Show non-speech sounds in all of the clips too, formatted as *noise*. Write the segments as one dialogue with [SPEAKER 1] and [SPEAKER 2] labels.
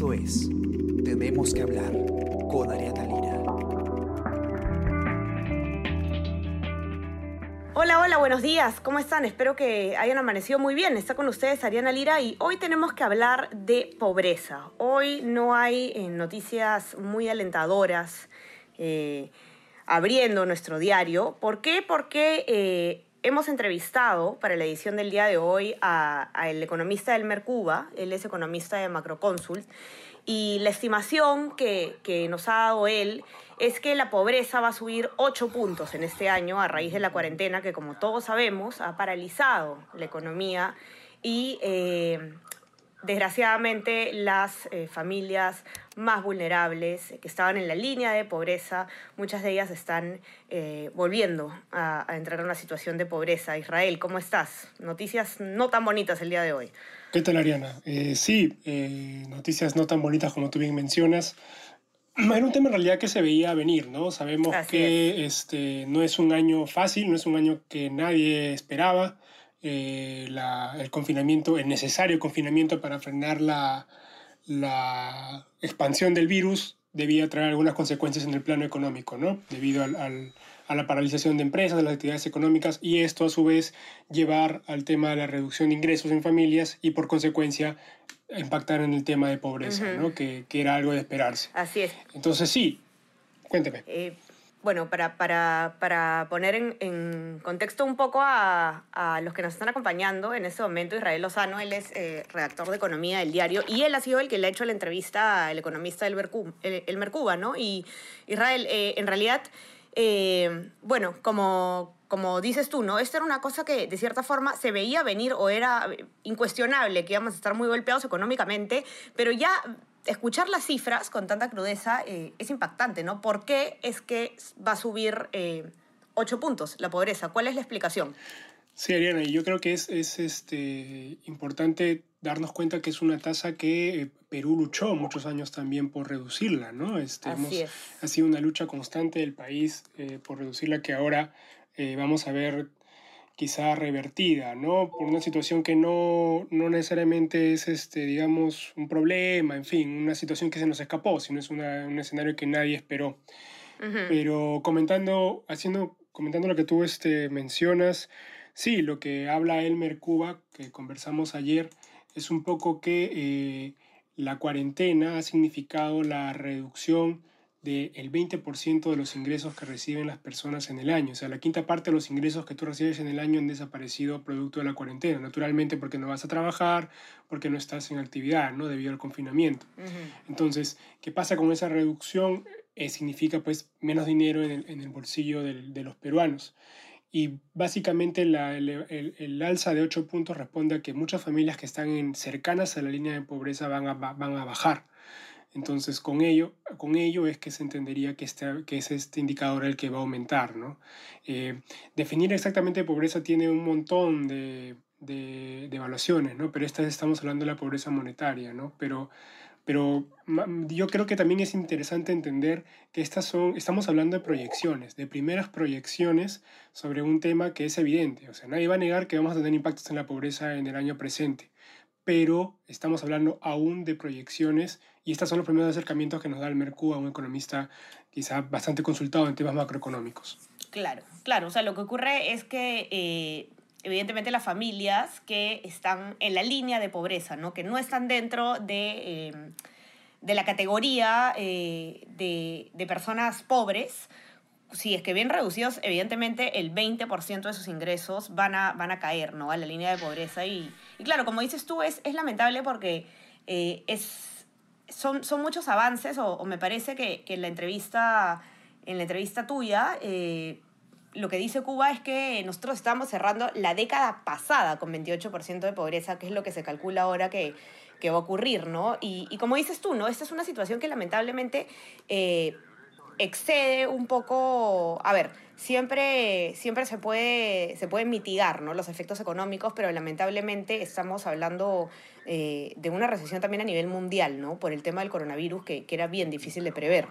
[SPEAKER 1] Es Tenemos que hablar con Ariana Lira.
[SPEAKER 2] Hola, hola, buenos días. ¿Cómo están? Espero que hayan amanecido muy bien. Está con ustedes Ariana Lira y hoy tenemos que hablar de pobreza. Hoy no hay eh, noticias muy alentadoras eh, abriendo nuestro diario. ¿Por qué? Porque eh, hemos entrevistado para la edición del día de hoy al economista del Mercuba. Él es economista de Macroconsult. Y la estimación que, que nos ha dado él es que la pobreza va a subir 8 puntos en este año a raíz de la cuarentena que, como todos sabemos, ha paralizado la economía y eh, desgraciadamente las eh, familias más vulnerables que estaban en la línea de pobreza, muchas de ellas están eh, volviendo a, entrar en una situación de pobreza. Israel, ¿cómo estás? Noticias no tan bonitas el día de hoy.
[SPEAKER 3] ¿Qué tal, Ariana? sí, noticias no tan bonitas como tú bien mencionas. *clears throat* Era un tema en realidad que se veía venir, ¿no? Sabemos que este, no es un año fácil, no es un año que nadie esperaba. Eh, el confinamiento, el necesario confinamiento para frenar la, la, expansión del virus debía traer algunas consecuencias en el plano económico, ¿no? Debido al, a la paralización de empresas, de las actividades económicas y esto a su vez llevar al tema de la reducción de ingresos en familias y por consecuencia impactar en el tema de pobreza, ¿no? que, que, era algo de esperarse.
[SPEAKER 2] Así es.
[SPEAKER 3] Entonces sí, cuénteme.
[SPEAKER 2] Eh, bueno, para, para, para poner en, en, contexto un poco a, a, los que nos están acompañando en este momento, Israel Lozano, él es eh, redactor de economía del diario y él ha sido el que le ha hecho la entrevista al economista del Mercuba, el, Mercuba ¿no? Y Israel, eh, en realidad, bueno, como como dices tú, ¿no? Esto era una cosa que de cierta forma se veía venir o era incuestionable que íbamos a estar muy golpeados económicamente, pero ya escuchar las cifras con tanta crudeza eh, es impactante, ¿no? ¿Por qué es que va a subir eh, ocho puntos la pobreza? ¿Cuál es la explicación?
[SPEAKER 3] Sí, Ariana, y yo creo que es, es este, importante darnos cuenta que es una tasa que eh, Perú luchó muchos años también por reducirla, ¿no? Este,
[SPEAKER 2] Así
[SPEAKER 3] Ha sido una lucha constante del país por reducirla que ahora eh, vamos a ver quizá revertida, ¿no? Por una situación que no, no, necesariamente es, este, digamos, un problema, en fin, una situación que se nos escapó, sino es una, un escenario que nadie esperó. Pero comentando, haciendo, comentando lo que tú este, mencionas, sí, lo que habla Elmer Cuba, que conversamos ayer, es un poco que eh, la cuarentena ha significado la reducción del 20% de los ingresos que reciben las personas en el año. O sea, la quinta parte de los ingresos que tú recibes en el año han desaparecido producto de la cuarentena. Naturalmente porque no vas a trabajar, porque no estás en actividad, ¿no? Debido al confinamiento. Entonces, ¿qué pasa con esa reducción? Eh, significa pues menos dinero en el, bolsillo de los peruanos. Y básicamente la, el, el, alza de 8 puntos responde a que muchas familias que están en, cercanas a la línea de pobreza van a, van a bajar. Entonces, con ello, con ello es que se entendería que, este, que es este indicador el que va a aumentar. ¿no? Eh, definir exactamente pobreza tiene un montón de, evaluaciones, ¿no? pero esta estamos hablando de la pobreza monetaria. ¿no? Pero, pero yo creo que también es interesante entender que estas son, estamos hablando de proyecciones, de primeras proyecciones sobre un tema que es evidente. O sea, nadie va a negar que vamos a tener impactos en la pobreza en el año presente pero estamos hablando aún de proyecciones y estos son los primeros acercamientos que nos da el Mercú a un economista quizá bastante consultado en temas macroeconómicos.
[SPEAKER 2] Claro, claro, o sea, lo que ocurre es que eh, evidentemente las familias que están en la línea de pobreza, ¿no? que no están dentro de, eh, de la categoría eh, de, de personas pobres, si es que bien reducidos, evidentemente el 20% de sus ingresos van a, van a caer ¿no? a la línea de pobreza. Y, y claro, como dices tú, es, es lamentable porque eh, es, son, son muchos avances, o, me parece que, que, en, la entrevista, en la entrevista tuya, eh, lo que dice Cuba es que nosotros estamos cerrando la década pasada con 28% de pobreza, que es lo que se calcula ahora que, que va a ocurrir, ¿no? Y, y, como dices tú, ¿no? Esta es una situación que lamentablemente... Eh, excede un poco, a ver, siempre, siempre se, puede, se pueden mitigar ¿no? los efectos económicos, pero lamentablemente estamos hablando eh, de una recesión también a nivel mundial, ¿no? por el tema del coronavirus, que, que era bien difícil de prever,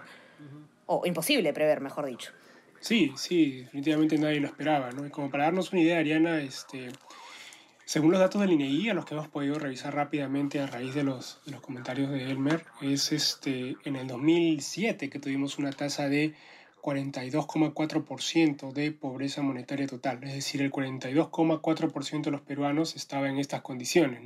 [SPEAKER 2] o imposible de prever, mejor dicho.
[SPEAKER 3] Sí, sí, definitivamente nadie lo esperaba. ¿no? Y como para darnos una idea, Ariana, este, Según los datos del INEI, a los que hemos podido revisar rápidamente a raíz de los, comentarios de Elmer, es este, en el 2007 que tuvimos una tasa de 42,4% de pobreza monetaria total, es decir, el 42,4% de los peruanos estaba en estas condiciones.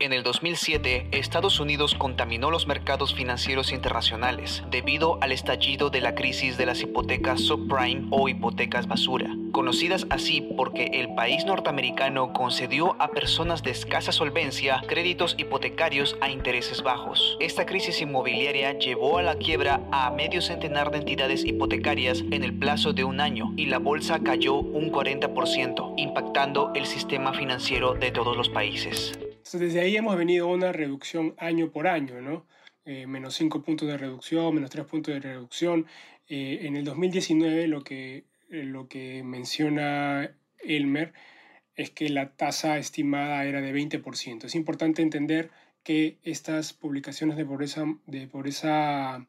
[SPEAKER 4] En el 2007, Estados Unidos contaminó los mercados financieros internacionales debido al estallido de la crisis de las hipotecas subprime o hipotecas basura, conocidas así porque el país norteamericano concedió a personas de escasa solvencia créditos hipotecarios a intereses bajos. Esta crisis inmobiliaria llevó a la quiebra a medio centenar de entidades hipotecarias en el plazo de un año y la bolsa cayó un 40%, impactando el sistema financiero de todos los países
[SPEAKER 3] desde ahí hemos venido una reducción año por año, ¿no? Eh, menos 5 puntos de reducción, menos 3 puntos de reducción. Eh, en el 2019 lo que, eh, lo que menciona Elmer es que la tasa estimada era de 20%. Es importante entender que estas publicaciones de pobreza, de pobreza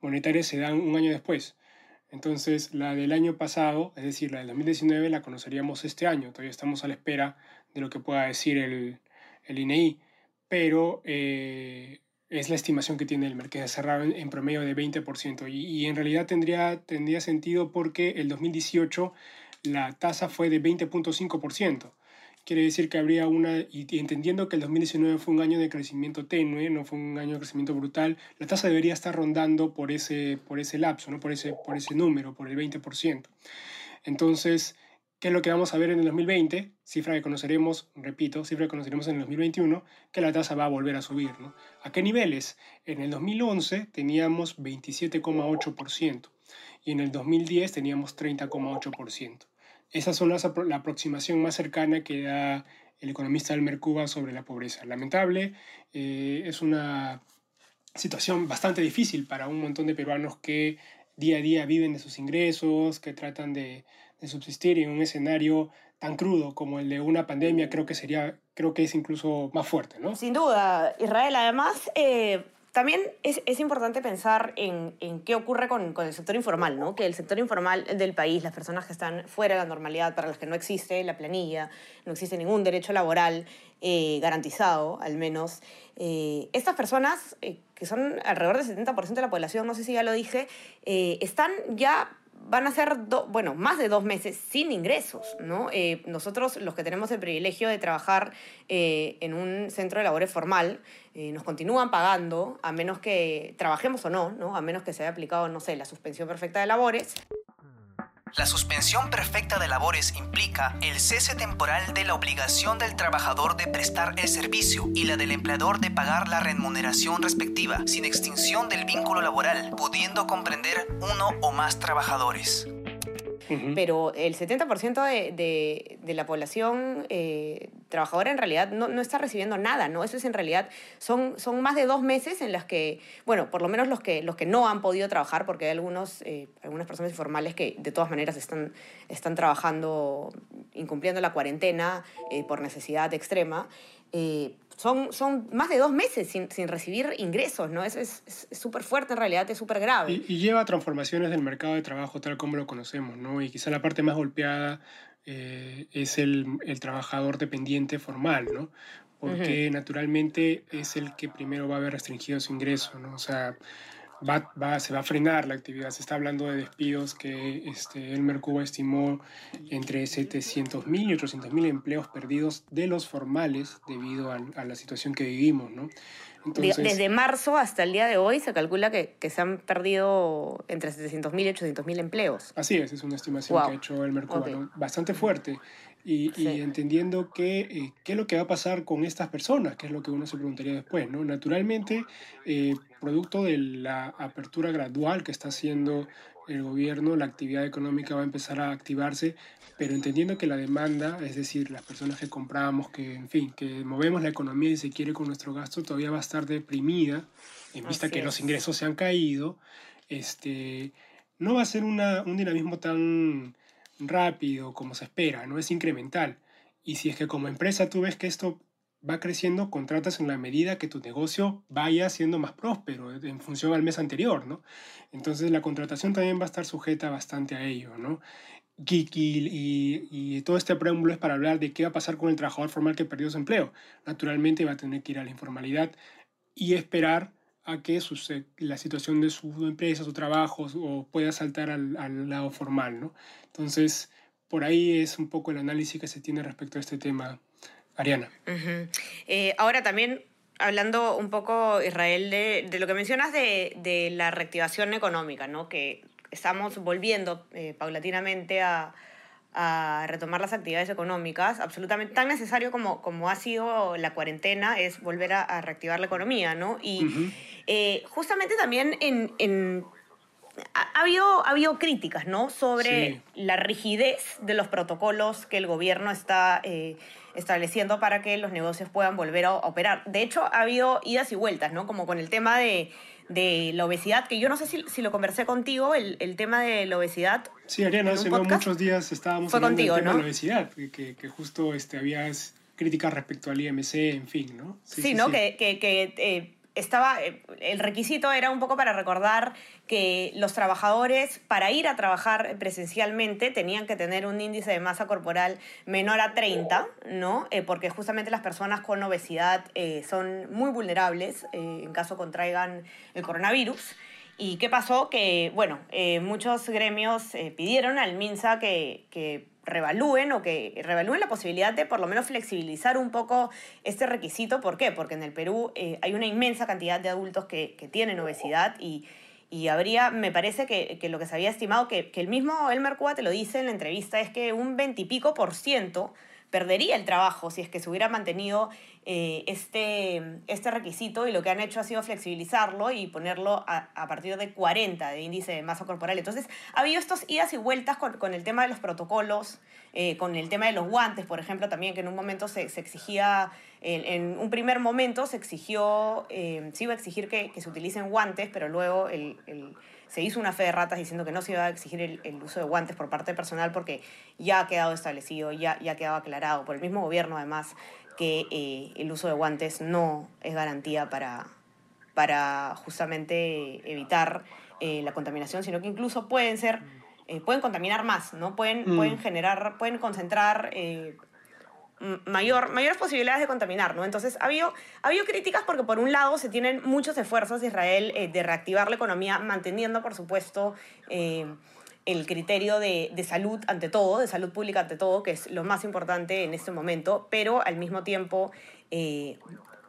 [SPEAKER 3] monetaria se dan un año después. Entonces, la del año pasado, es decir, la del 2019, la conoceríamos este año. Todavía estamos a la espera de lo que pueda decir el, el INEI, pero eh, es la estimación que tiene el mercado cerrado en, promedio de 20%. Y, y, en realidad tendría, tendría sentido porque el 2018 la tasa fue de 20.5%. Quiere decir que habría una, y entendiendo que el 2019 fue un año de crecimiento tenue, no fue un año de crecimiento brutal, la tasa debería estar rondando por ese, por ese lapso, ¿no? por, ese, por ese número, por el 20%. Entonces, ¿Qué es lo que vamos a ver en el 2020? Cifra que conoceremos, repito, cifra que conoceremos en el 2021, que la tasa va a volver a subir. ¿no? ¿A qué niveles? En el 2011 teníamos 27,8% y en el 2010 teníamos 30,8%. Esas son las, la aproximación más cercana que da el economista Almer Cuba sobre la pobreza. Lamentable, eh, es una situación bastante difícil para un montón de peruanos que día a día viven de sus ingresos, que tratan de, de subsistir en un escenario tan crudo como el de una pandemia, creo que sería, creo que es incluso más fuerte, ¿no?
[SPEAKER 2] Sin duda, Israel. Además, eh, también es, es, importante pensar en, en qué ocurre con, con, el sector informal, ¿no? Que el sector informal del país, las personas que están fuera de la normalidad, para las que no existe la planilla, no existe ningún derecho laboral eh, garantizado, al menos, eh, estas personas, eh, que son alrededor del 70% de la población, no sé si ya lo dije, eh, están ya van a ser, bueno, más de dos meses sin ingresos, ¿no? Eh, nosotros, los que tenemos el privilegio de trabajar eh, en un centro de labores formal, eh, nos continúan pagando, a menos que trabajemos o no, ¿no? A menos que se haya aplicado, no sé, la suspensión perfecta de labores.
[SPEAKER 4] La suspensión perfecta de labores implica el cese temporal de la obligación del trabajador de prestar el servicio y la del empleador de pagar la remuneración respectiva, sin extinción del vínculo laboral, pudiendo comprender uno o más trabajadores.
[SPEAKER 2] Pero el 70% de, de, de, la población eh, trabajadora en realidad no, no, está recibiendo nada, ¿no? Eso es en realidad, son, son más de dos meses en las que, bueno, por lo menos los que, los que no han podido trabajar, porque hay algunos, eh, algunas personas informales que de todas maneras están, están trabajando, incumpliendo la cuarentena eh, por necesidad extrema, eh, son, son más de dos meses sin, sin recibir ingresos, ¿no? Eso es súper fuerte en realidad, es súper grave.
[SPEAKER 3] Y, y, lleva transformaciones del mercado de trabajo tal como lo conocemos, ¿no? Y quizá la parte más golpeada eh, es el, el, trabajador dependiente formal, ¿no? Porque uh -huh. naturalmente es el que primero va a ver restringido su ingreso, ¿no? O sea, Va, va, se va a frenar la actividad. Se está hablando de despidos que este, el Mercuba estimó entre 700.000 y 800.000 empleos perdidos de los formales debido a, a la situación que vivimos. ¿no?
[SPEAKER 2] Entonces, Desde marzo hasta el día de hoy se calcula que, que se han perdido entre 700.000 y 800.000 empleos.
[SPEAKER 3] Así es, es una estimación wow. que ha hecho el Mercuba, okay. ¿no? bastante fuerte. Y, sí. y, entendiendo que, eh, qué es lo que va a pasar con estas personas, que es lo que uno se preguntaría después. ¿no? Naturalmente, eh, producto de la apertura gradual que está haciendo el gobierno, la actividad económica va a empezar a activarse, pero entendiendo que la demanda, es decir, las personas que compramos, que en fin, que movemos la economía y se quiere con nuestro gasto, todavía va a estar deprimida, en vista Así que es. los ingresos se han caído, este, no va a ser una, un dinamismo tan rápido como se espera, no es incremental. Y si es que como empresa tú ves que esto va creciendo, contratas en la medida que tu negocio vaya siendo más próspero en función al mes anterior, ¿no? Entonces la contratación también va a estar sujeta bastante a ello, ¿no? y, y, todo este preámbulo es para hablar de qué va a pasar con el trabajador formal que perdió su empleo. Naturalmente va a tener que ir a la informalidad y esperar a que su, la situación de su empresa, su trabajo, o pueda saltar al, al, lado formal. ¿no? Entonces, por ahí es un poco el análisis que se tiene respecto a este tema, Ariana.
[SPEAKER 2] Eh, ahora también hablando un poco, Israel, de, de lo que mencionas de, de, la reactivación económica, ¿no? que estamos volviendo eh, paulatinamente a, a, retomar las actividades económicas, absolutamente tan necesario como, como ha sido la cuarentena es volver a, a reactivar la economía, ¿no? Y eh, justamente también en, en ha, habido, ha habido críticas, ¿no? Sobre la rigidez de los protocolos que el gobierno está eh, estableciendo para que los negocios puedan volver a operar. De hecho, ha habido idas y vueltas, ¿no? Como con el tema de de la obesidad, que yo no sé si, si lo conversé contigo, el, el, tema de la obesidad.
[SPEAKER 3] Sí, Ariana, hace muchos días estábamos
[SPEAKER 2] Fue
[SPEAKER 3] hablando
[SPEAKER 2] contigo,
[SPEAKER 3] del tema
[SPEAKER 2] ¿no?
[SPEAKER 3] de la obesidad, que, que justo este, habías críticas respecto al IMC, en fin, ¿no?
[SPEAKER 2] Sí, sí ¿no? Sí. Que, que, que eh, estaba, el requisito era un poco para recordar que los trabajadores para ir a trabajar presencialmente tenían que tener un índice de masa corporal menor a 30, ¿no? Eh, porque justamente las personas con obesidad eh, son muy vulnerables eh, en caso contraigan el coronavirus. ¿Y qué pasó? Que, bueno, eh, muchos gremios eh, pidieron al MINSA que, que revalúen o que revalúen la posibilidad de por lo menos flexibilizar un poco este requisito. ¿Por qué? Porque en el Perú eh, hay una inmensa cantidad de adultos que, que tienen obesidad y, y, habría, me parece que, que, lo que se había estimado, que, que el mismo Elmer Cuba te lo dice en la entrevista, es que un veintipico por ciento perdería el trabajo si es que se hubiera mantenido eh, este, este requisito y lo que han hecho ha sido flexibilizarlo y ponerlo a, partir de 40 de índice de masa corporal. Entonces, ha habido estos idas y vueltas con, con el tema de los protocolos, eh, con el tema de los guantes, por ejemplo, también que en un momento se, se exigía, en, un primer momento se exigió, eh, se iba a exigir que, se utilicen guantes, pero luego el se hizo una fe de ratas diciendo que no se iba a exigir el, el, uso de guantes por parte personal porque ya ha quedado establecido, ya, ya ha quedado aclarado por el mismo gobierno además que eh, el uso de guantes no es garantía para, para justamente evitar eh, la contaminación, sino que incluso pueden ser, eh, pueden contaminar más, ¿no? Pueden, mm. pueden generar, pueden concentrar eh, mayor, mayores posibilidades de contaminar, ¿no? Entonces, ha habido, ha habido críticas porque por un lado se tienen muchos esfuerzos de Israel eh, de reactivar la economía, manteniendo, por supuesto, eh, el criterio de, salud ante todo, de salud pública ante todo, que es lo más importante en este momento, pero al mismo tiempo eh,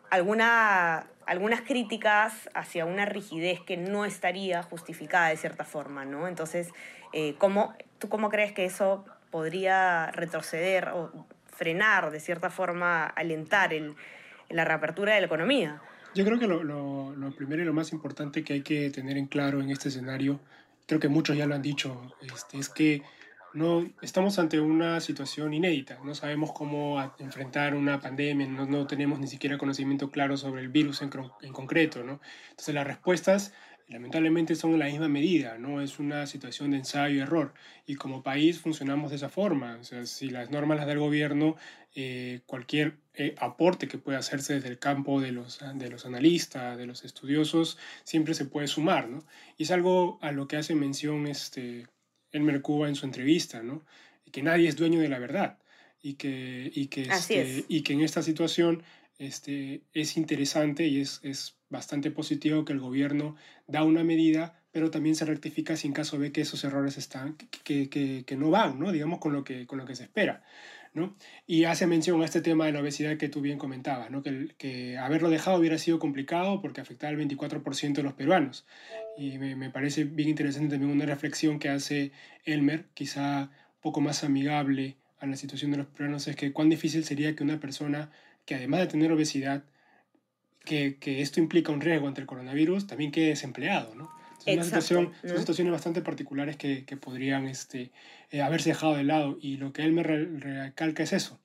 [SPEAKER 2] alguna, algunas críticas hacia una rigidez que no estaría justificada de cierta forma, ¿no? Entonces, eh, ¿cómo, ¿tú cómo crees que eso podría retroceder o frenar, de cierta forma, alentar el, la reapertura de la economía?
[SPEAKER 3] Yo creo que lo, lo, lo, primero y lo más importante que hay que tener en claro en este escenario, creo que muchos ya lo han dicho, este, es que no estamos ante una situación inédita, no sabemos cómo enfrentar una pandemia, no, no tenemos ni siquiera conocimiento claro sobre el virus en, en concreto, ¿no? Entonces las respuestas lamentablemente son en la misma medida, ¿no? Es una situación de ensayo y error. Y como país funcionamos de esa forma. O sea, si las normas las da el gobierno, eh, cualquier eh, aporte que pueda hacerse desde el campo de los, de los analistas, de los estudiosos, siempre se puede sumar, ¿no? Y es algo a lo que hace mención este, Elmer Cuba en su entrevista, ¿no? Que nadie es dueño de la verdad. Y que, y que, este, y que en esta situación este, es interesante y es, es bastante positivo que el gobierno da una medida, pero también se rectifica si en caso ve que esos errores están, que, que, que no van, ¿no? digamos, con lo que, con lo que se espera. ¿no? Y hace mención a este tema de la obesidad que tú bien comentabas, ¿no? que, que haberlo dejado hubiera sido complicado porque afectaba al 24% de los peruanos. Y me, me, parece bien interesante también una reflexión que hace Elmer, quizá un poco más amigable a la situación de los peruanos, es que cuán difícil sería que una persona que además de tener obesidad, que, que, esto implica un riesgo ante el coronavirus, también quede desempleado, ¿no? Es una situación, ¿no? Son situaciones bastante particulares que, que podrían este, eh, haberse dejado de lado y lo que él me re, recalca es eso,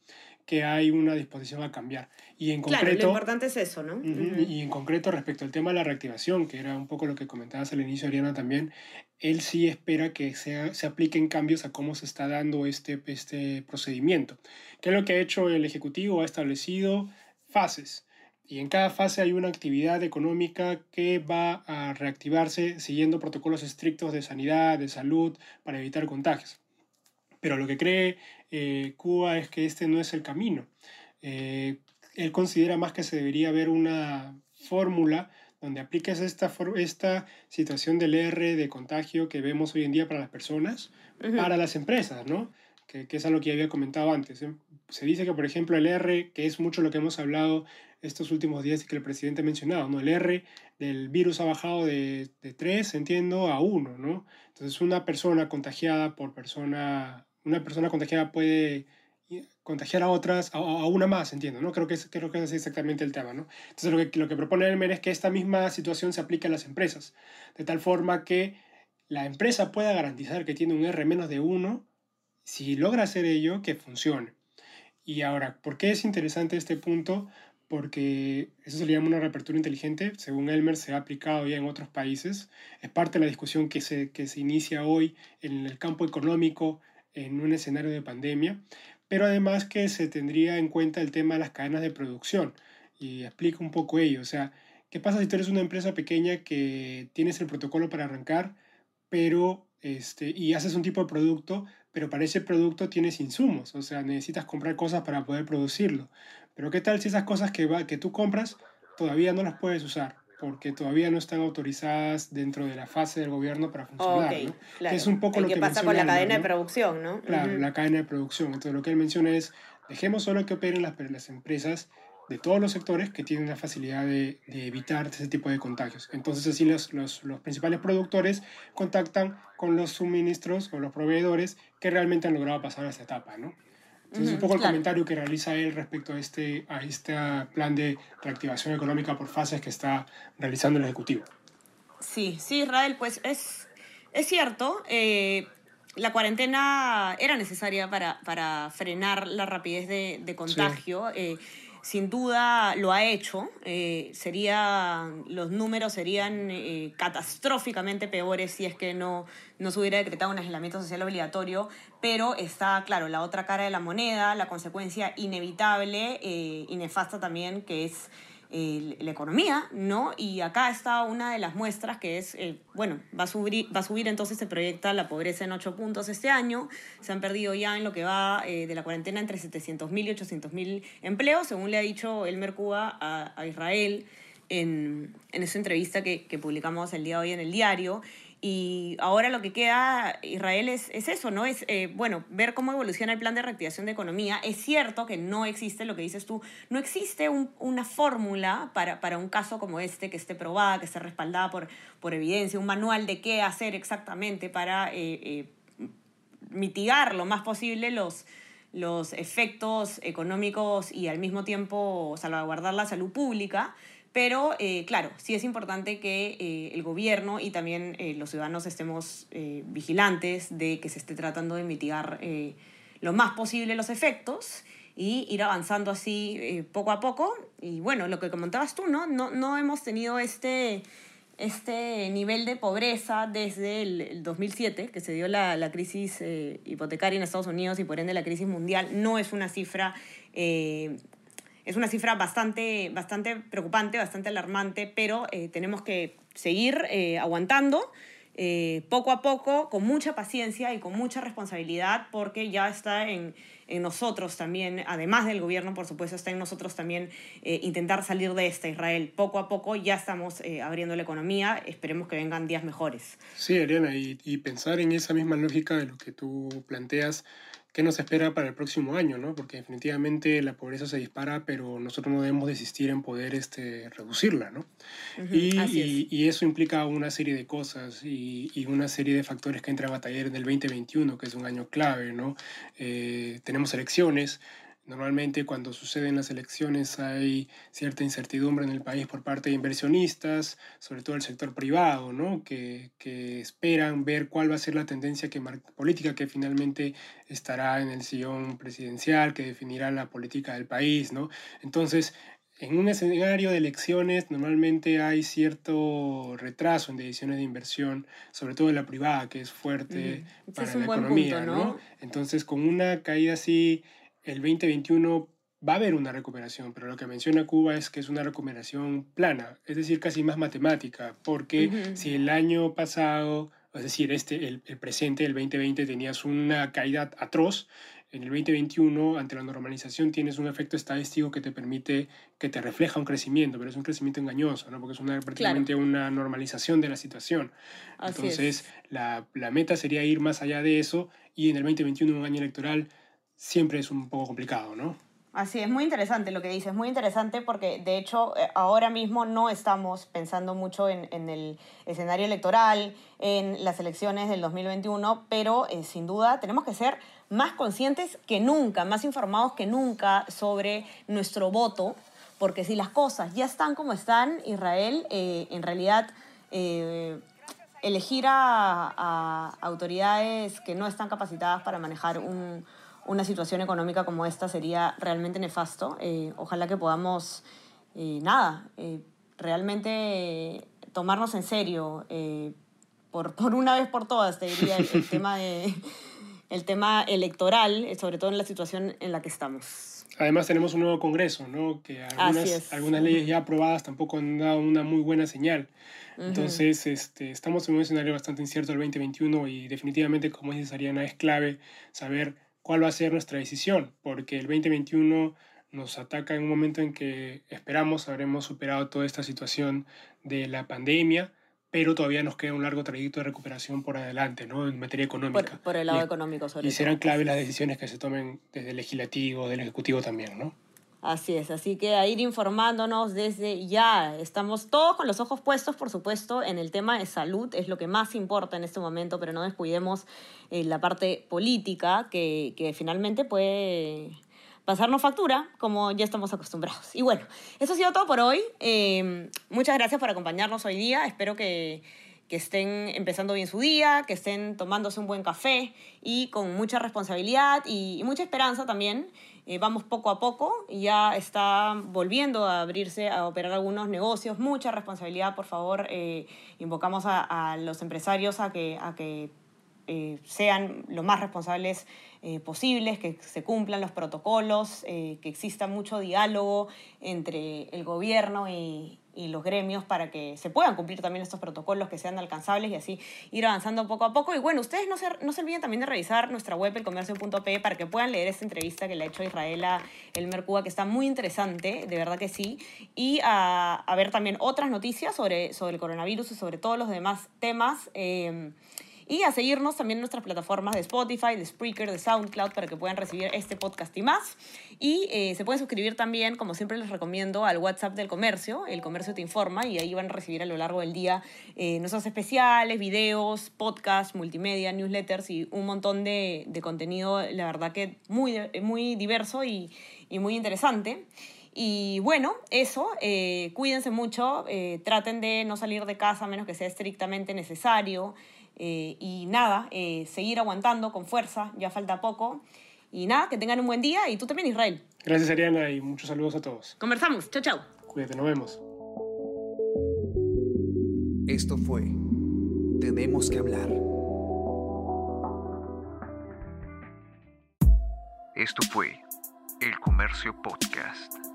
[SPEAKER 3] que hay una disposición a cambiar. Y en concreto...
[SPEAKER 2] Claro, lo importante es eso, ¿no?
[SPEAKER 3] Uh -huh, y en concreto respecto al tema de la reactivación, que era un poco lo que comentabas al inicio, Ariana, también, él sí espera que sea, se apliquen cambios a cómo se está dando este, este procedimiento. ¿Qué es lo que ha hecho el Ejecutivo? Ha establecido fases y en cada fase hay una actividad económica que va a reactivarse siguiendo protocolos estrictos de sanidad, de salud, para evitar contagios. Pero lo que cree eh, Cuba es que este no es el camino. Eh, él considera más que se debería haber una fórmula donde apliques esta, esta situación del R de contagio que vemos hoy en día para las personas, para las empresas, ¿no? Que, que, es algo que ya había comentado antes. ¿eh? Se dice que, por ejemplo, el R, que es mucho lo que hemos hablado estos últimos días y que el presidente ha mencionado, ¿no? El R del virus ha bajado de, de 3, entiendo, a 1, ¿no? Entonces, una persona contagiada por persona, una persona contagiada puede contagiar a otras, a, una más, entiendo, ¿no? Creo que, es, creo que es exactamente el tema, ¿no? Entonces lo que, lo que propone Elmer es que esta misma situación se aplique a las empresas, de tal forma que la empresa pueda garantizar que tiene un R menos de 1, si logra hacer ello, que funcione. Y ahora, ¿por qué es interesante este punto? Porque eso se le llama una reapertura inteligente, según Elmer se ha aplicado ya en otros países, es parte de la discusión que se, que se inicia hoy en el campo económico en un escenario de pandemia, pero además que se tendría en cuenta el tema de las cadenas de producción. Y explico un poco ello. O sea, ¿qué pasa si tú eres una empresa pequeña que tienes el protocolo para arrancar, pero este, y haces un tipo de producto, pero para ese producto tienes insumos, o sea, necesitas comprar cosas para poder producirlo. Pero ¿qué tal si esas cosas que, va, que tú compras todavía no las puedes usar? Porque todavía no están autorizadas dentro de la fase del gobierno para funcionar. ¿no?
[SPEAKER 2] es un poco lo que pasa con la cadena de producción, ¿no?
[SPEAKER 3] Claro, la cadena de producción. Entonces lo que él menciona es, dejemos solo que operen las, las empresas de todos los sectores que tienen la facilidad de, de evitar ese tipo de contagios. Entonces así los, los, los, principales productores contactan con los suministros o los proveedores que realmente han logrado pasar a esta etapa, ¿no? Entonces, un poco el comentario que realiza él respecto a este, a este plan de reactivación económica por fases que está realizando el Ejecutivo.
[SPEAKER 2] Sí, sí, Israel, pues es, es cierto. Eh, la cuarentena era necesaria para, para frenar la rapidez de, de contagio. Eh, sin duda lo ha hecho. Eh, sería, los números serían eh, catastróficamente peores si es que no, no se hubiera decretado un aislamiento social obligatorio, pero está, claro, la otra cara de la moneda, la consecuencia inevitable eh, y nefasta también, que es la economía, ¿no? Y acá está una de las muestras que es, eh, bueno, va a, subir, va a subir entonces se proyecta la pobreza en 8 puntos este año, se han perdido ya en lo que va eh, de la cuarentena entre 700.000 y 800.000 empleos, según le ha dicho Elmer Cuba a, a Israel en, en esa entrevista que, que publicamos el día de hoy en el diario. Y ahora lo que queda, Israel, es, es eso, ¿no? Es, eh, bueno, ver cómo evoluciona el plan de reactivación de economía. Es cierto que no existe, lo que dices tú, no existe una fórmula para, para un caso como este que esté probada, que esté respaldada por, por evidencia, un manual de qué hacer exactamente para eh, eh, mitigar lo más posible los, los efectos económicos y al mismo tiempo salvaguardar la salud pública. Pero eh, claro, sí es importante que eh, el gobierno y también eh, los ciudadanos estemos vigilantes de que se esté tratando de mitigar lo más posible los efectos y ir avanzando así poco a poco. Y bueno, lo que comentabas tú, ¿no? No, no hemos tenido este, este nivel de pobreza desde el, 2007, que se dio la, la crisis hipotecaria en Estados Unidos y por ende la crisis mundial. No es una cifra es una cifra bastante, bastante preocupante, bastante alarmante, pero eh, tenemos que seguir eh, aguantando. Eh, poco a poco, con mucha paciencia y con mucha responsabilidad, porque ya está en, nosotros también, además del gobierno, por supuesto, está en nosotros también intentar salir de esta Israel. Poco a poco ya estamos abriendo la economía, esperemos que vengan días mejores.
[SPEAKER 3] Sí, Ariana, y pensar en esa misma lógica de lo que tú planteas, qué nos espera para el próximo año, ¿no? Porque definitivamente la pobreza se dispara, pero nosotros no debemos desistir en poder este, reducirla, ¿no? y, y, eso implica una serie de cosas y, y, una serie de factores que entran a batallar en el 2021, que es un año clave, ¿no? Eh, tenemos elecciones, Normalmente cuando suceden las elecciones hay cierta incertidumbre en el país por parte de inversionistas, sobre todo el sector privado, ¿no? que, que esperan ver cuál va a ser la tendencia que política que finalmente estará en el sillón presidencial, que definirá la política del país. ¿no? Entonces, en un escenario de elecciones normalmente hay cierto retraso en decisiones de inversión, sobre todo en la privada, que es fuerte para la economía. ¿no? Entonces, con una caída así el 2021 va a haber una recuperación, pero lo que menciona Cuba es que es una recuperación plana, es decir, casi más matemática, porque si el año pasado es decir, este, el, el presente, el 2020, tenías una caída atroz en el 2021, ante la normalización, tienes un efecto estadístico que te permite, que te refleja un crecimiento, pero es un crecimiento engañoso, ¿no? porque es una, prácticamente una normalización de la situación. Entonces, la, la, meta sería ir más allá de eso y en el 2021, un año electoral, siempre es un poco complicado, ¿no?
[SPEAKER 2] Así es, muy interesante lo que dices, muy interesante porque de hecho eh, ahora mismo no estamos pensando mucho en, el escenario electoral, en las elecciones del 2021, pero eh, sin duda tenemos que ser más conscientes que nunca, más informados que nunca sobre nuestro voto, porque si las cosas ya están como están, Israel, eh, en realidad elegir a, a autoridades que no están capacitadas para manejar un una situación económica como esta sería realmente nefasto. Eh, ojalá que podamos, eh, nada, eh, realmente tomarnos en serio, por, por, una vez por todas, te diría, el, *laughs* tema, de, el tema electoral, sobre todo en la situación en la que estamos.
[SPEAKER 3] Además tenemos un nuevo Congreso, ¿no? que algunas, algunas leyes ya aprobadas tampoco han dado una muy buena señal. Entonces, este, estamos en un escenario bastante incierto el 2021 y definitivamente, como dice Ariana, es clave saber cuál va a ser nuestra decisión, porque el 2021 nos ataca en un momento en que esperamos habremos superado toda esta situación de la pandemia, pero todavía nos queda un largo trayecto de recuperación por adelante, ¿no? En materia económica.
[SPEAKER 2] Por, el lado económico, sobre
[SPEAKER 3] Y serán clave las decisiones que se tomen desde el legislativo, del ejecutivo también, ¿no?
[SPEAKER 2] Así es, así que a ir informándonos desde ya. Estamos todos con los ojos puestos, por supuesto, en el tema de salud, es lo que más importa en este momento, pero no descuidemos eh, la parte política que, que finalmente puede pasarnos factura, como ya estamos acostumbrados. Y bueno, eso ha sido todo por hoy. Eh, muchas gracias por acompañarnos hoy día. Espero que, que estén empezando bien su día, que estén tomándose un buen café y con mucha responsabilidad y, y mucha esperanza también. Eh, vamos poco a poco, ya está volviendo a abrirse, a operar algunos negocios, mucha responsabilidad, por favor, eh, invocamos a, los empresarios a que, a que eh, sean lo más responsables posibles, que se cumplan los protocolos, que exista mucho diálogo entre el gobierno y, y los gremios para que se puedan cumplir también estos protocolos que sean alcanzables y así ir avanzando poco a poco. Y bueno, ustedes no se, no se olviden también de revisar nuestra web, elcomercio.pe, para que puedan leer esta entrevista que le ha hecho Israel a El Mercuba, que está muy interesante, de verdad que sí, y a, a ver también otras noticias sobre, sobre el coronavirus y sobre todos los demás temas. Eh, y a seguirnos también en nuestras plataformas de Spotify, de Spreaker, de SoundCloud para que puedan recibir este podcast y más. Y eh, se pueden suscribir también, como siempre les recomiendo, al WhatsApp del comercio. El comercio te informa y ahí van a recibir a lo largo del día eh, nuestros especiales, videos, podcasts, multimedia, newsletters y un montón de, de contenido, la verdad que muy, muy diverso y, y muy interesante. Y bueno, eso, eh, cuídense mucho, eh, traten de no salir de casa a menos que sea estrictamente necesario. Eh, y nada, eh, seguir aguantando con fuerza, ya falta poco. Y nada, que tengan un buen día y tú también, Israel.
[SPEAKER 3] Gracias, Ariana, y muchos saludos a todos.
[SPEAKER 2] Conversamos. Chao, chao.
[SPEAKER 3] Cuídate, nos vemos.
[SPEAKER 1] Esto fue Tenemos que hablar.
[SPEAKER 4] Esto fue El Comercio Podcast.